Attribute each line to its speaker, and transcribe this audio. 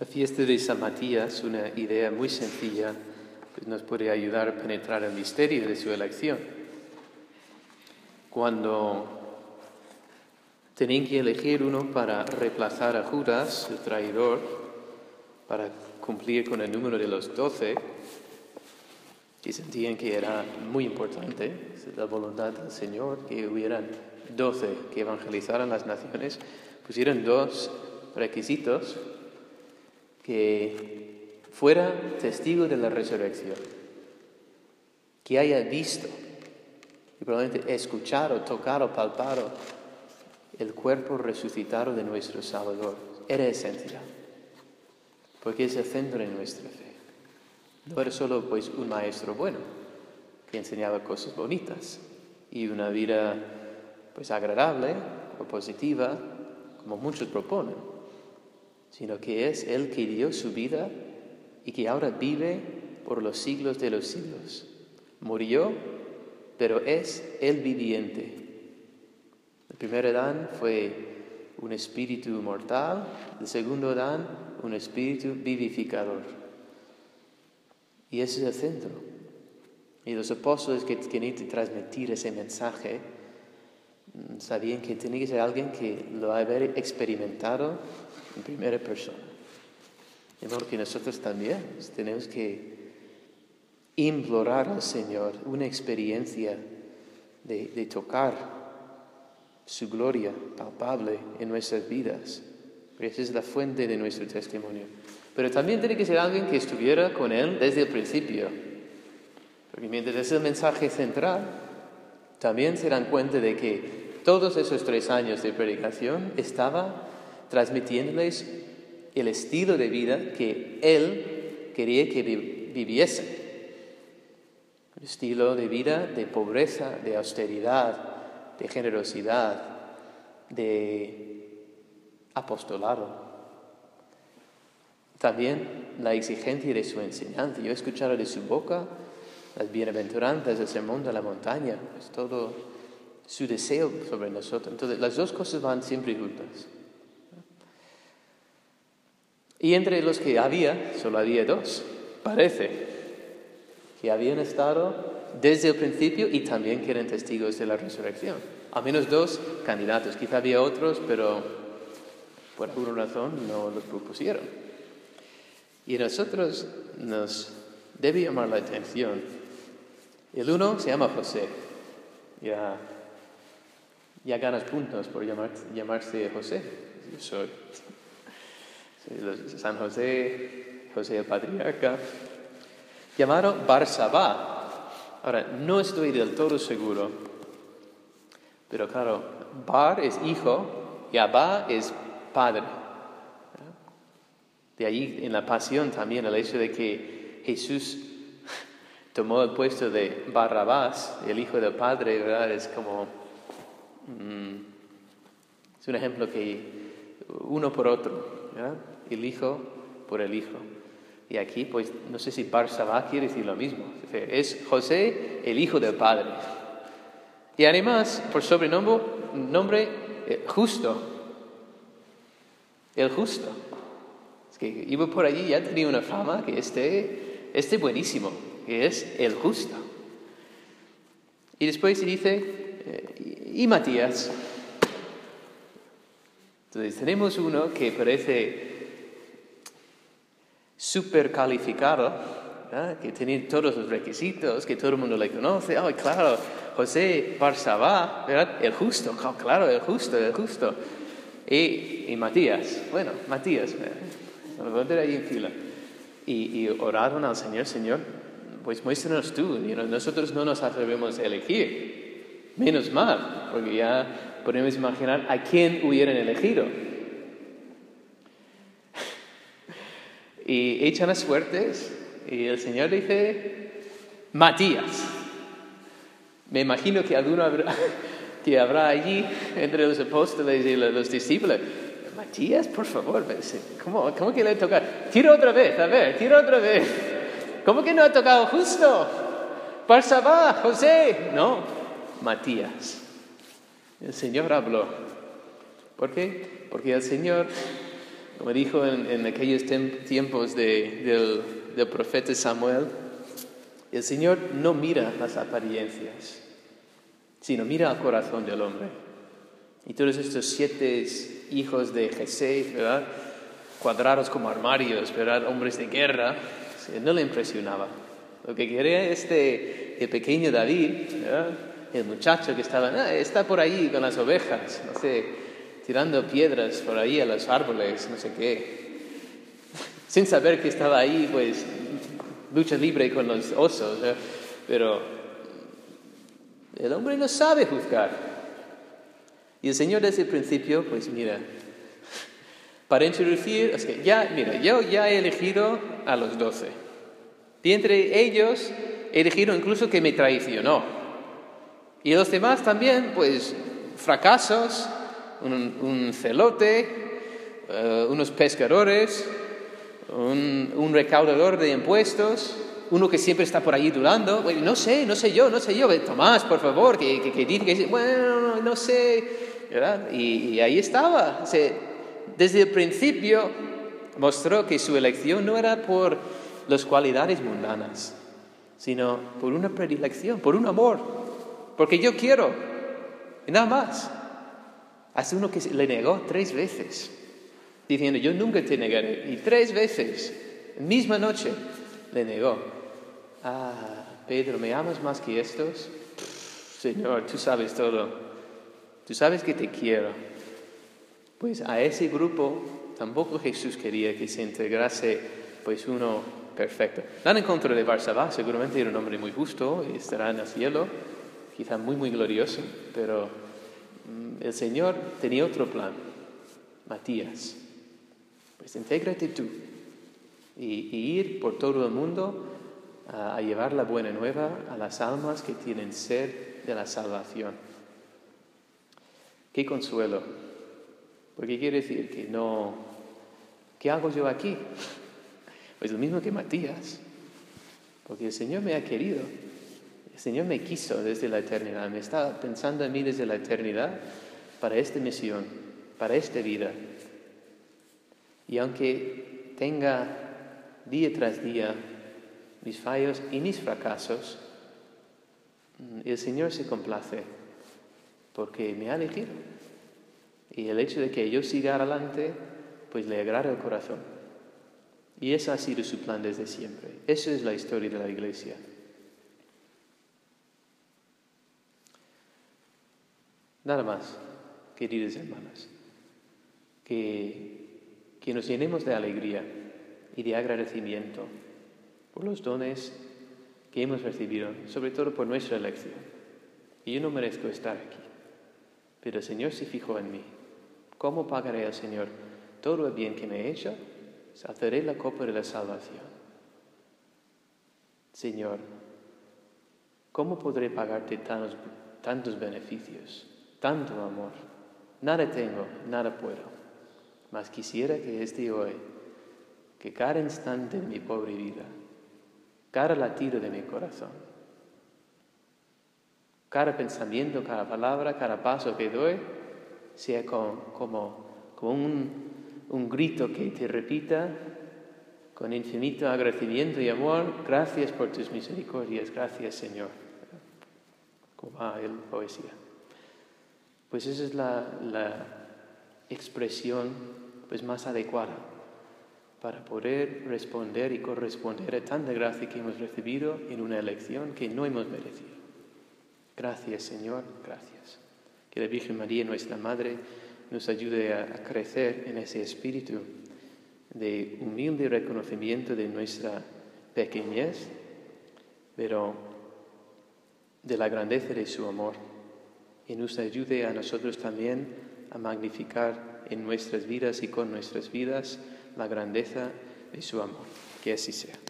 Speaker 1: La fiesta de San Matías, una idea muy sencilla, pues nos puede ayudar a penetrar el misterio de su elección. Cuando tenían que elegir uno para reemplazar a Judas, el traidor, para cumplir con el número de los doce, y sentían que era muy importante, la voluntad del Señor, que hubieran doce que evangelizaran las naciones, pusieron dos requisitos que fuera testigo de la resurrección, que haya visto y probablemente escuchado, tocado, palpado el cuerpo resucitado de nuestro Salvador. Era esencial, porque es el centro de nuestra fe. No era solo pues un maestro bueno, que enseñaba cosas bonitas y una vida pues agradable o positiva, como muchos proponen sino que es Él que dio su vida y que ahora vive por los siglos de los siglos. Murió, pero es el viviente. El primer Adán fue un espíritu mortal, el segundo Adán un espíritu vivificador. Y ese es el centro. Y los apóstoles que tenían que transmitir ese mensaje sabían que tenía que ser alguien que lo había experimentado en primera persona. De modo que nosotros también tenemos que implorar al Señor una experiencia de, tocar su gloria palpable en nuestras vidas. Esa es la fuente de nuestro testimonio. Pero también tiene que ser alguien que estuviera con Él desde el principio. Porque mientras es el mensaje central, también se dan cuenta de que todos esos tres años de predicación estaba transmitiéndoles el estilo de vida que Él quería que viviesen. Un estilo de vida de pobreza, de austeridad, de generosidad, de apostolado. También la exigencia de su enseñanza. Yo he escuchado de su boca las bienaventuranzas del sermón de la montaña, es todo su deseo sobre nosotros. Entonces, las dos cosas van siempre juntas. Y entre los que había, solo había dos, parece, que habían estado desde el principio y también que eran testigos de la resurrección. Al menos dos candidatos, quizá había otros, pero por alguna razón no los propusieron. Y a nosotros nos debe llamar la atención. El uno se llama José. Ya, ya ganas puntos por llamarse José. Yo soy San José, José el Patriarca, llamaron Barsabá. Ahora, no estoy del todo seguro, pero claro, Bar es hijo y Abba es padre. De ahí en la pasión también el hecho de que Jesús tomó el puesto de Barrabás, el hijo del padre. Es como... Mm, es un ejemplo que uno por otro, ¿verdad? el hijo por el hijo. Y aquí, pues, no sé si Barsabá quiere decir lo mismo. Es José, el hijo del Padre. Y además, por sobrenombre, nombre eh, justo. El justo. Es que iba por allí, ya tenía una fama que este, este buenísimo, que es el justo. Y después dice, eh, y Matías. Entonces tenemos uno que parece super calificado, que tiene todos los requisitos, que todo el mundo le conoce. Oh, claro, José Barsabá, ¿verdad? El justo, claro, el justo, el justo. Y, Matías, bueno, Matías, lo a ahí en fila. Y, y, oraron al Señor, Señor, pues muéstranos tú, nosotros no nos atrevemos a elegir. Menos mal, porque ya podemos imaginar a quién hubieran elegido. y echan las suertes y el Señor dice, Matías. Me imagino que alguno habrá, que habrá allí entre los apóstoles y los, discípulos. Matías, por favor, ¿cómo, ¿cómo que le toca? Tira otra vez, a ver, tira otra vez. ¿Cómo que no ha tocado justo? Barsabá, José. No, como dijo en, aquellos tiempos del, profeta Samuel, el Señor no mira las apariencias, sino mira al corazón del hombre. Y todos estos siete hijos de Jesé, ¿verdad? Cuadrados como armarios, ¿verdad? Hombres de guerra, no le impresionaba. Lo que quería este, el pequeño David, el muchacho que estaba, ah, está por ahí con las ovejas, no sé, tirando piedras por ahí a los árboles, no sé qué. Sin saber que estaba ahí, pues, lucha libre con los osos, pero el hombre no sabe juzgar. Y el Señor desde el principio, pues mira, para introducir, es que ya, mira, yo ya he elegido a los doce. Y entre ellos he elegido incluso que me traicionó. Y los demás también, pues, fracasos, un, celote, eh, unos pescadores, un, recaudador de impuestos, uno que siempre está por ahí durando. no sé, no sé yo, no sé yo. Tomás, por favor, que, que, que dice que, bueno, no sé. Y, ahí estaba. desde el principio mostró que su elección no era por las cualidades mundanas, sino por una predilección, por un amor, porque yo quiero, y nada más. Hace uno que le negó tres veces, diciendo, yo nunca te negaré. Y tres veces, misma noche, le negó. Ah, Pedro, ¿me amas más que estos? Señor, tú sabes todo. Tú sabes que te quiero. Pues a ese grupo tampoco Jesús quería que se integrase pues uno perfecto. Nada en contra de Barsabá, seguramente era un hombre muy justo y estará en el cielo, quizá muy, muy glorioso, pero mm, el Señor tenía otro plan. Matías, pues intégrate tú y, ir por todo el mundo a, llevar la buena nueva a las almas que tienen sed de la salvación. Qué consuelo. Porque quiere decir que no, ¿qué hago yo aquí? Pues lo mismo que Matías. Porque el Señor me ha querido. El Señor me quiso desde la eternidad. Me está pensando en mí desde la eternidad para esta misión, para esta vida. Y aunque tenga día tras día mis fallos y mis fracasos, el Señor se complace porque me ha elegido. Y el hecho de que yo siga adelante, pues le agrada el corazón. Y ese ha sido su plan desde siempre. Esa es la historia de la iglesia. Nada más, queridos hermanos, que, que nos llenemos de alegría y de agradecimiento por los dones que hemos recibido, sobre todo por nuestra elección. Y yo no merezco estar aquí. Pero el Señor se fijó en mí. ¿Cómo pagaré al Señor todo el bien que me he hecho? Saltaré la copa de la salvación. Señor, ¿cómo podré pagarte tantos, tantos beneficios, tanto amor? Nada tengo, nada puedo. Mas quisiera que este hoy, que cada instante de mi pobre vida, cada latido de mi corazón, cada pensamiento, cada palabra, cada paso que doy, sea como, un, grito que te repita con infinito agradecimiento y amor, gracias por tus misericordias, gracias Señor. Como va el poesía. Pues esa es la, la expresión pues, más adecuada para poder responder y corresponder a tanta gracia que hemos recibido en una elección que no hemos merecido. Gracias, Señor, gracias. Que la Virgen María, nuestra Madre, nos ayude a, crecer en ese espíritu de humilde reconocimiento de nuestra pequeñez, pero de la grandeza de su amor. Y nos ayude a nosotros también a magnificar en nuestras vidas y con nuestras vidas la grandeza de su amor. Que así sea.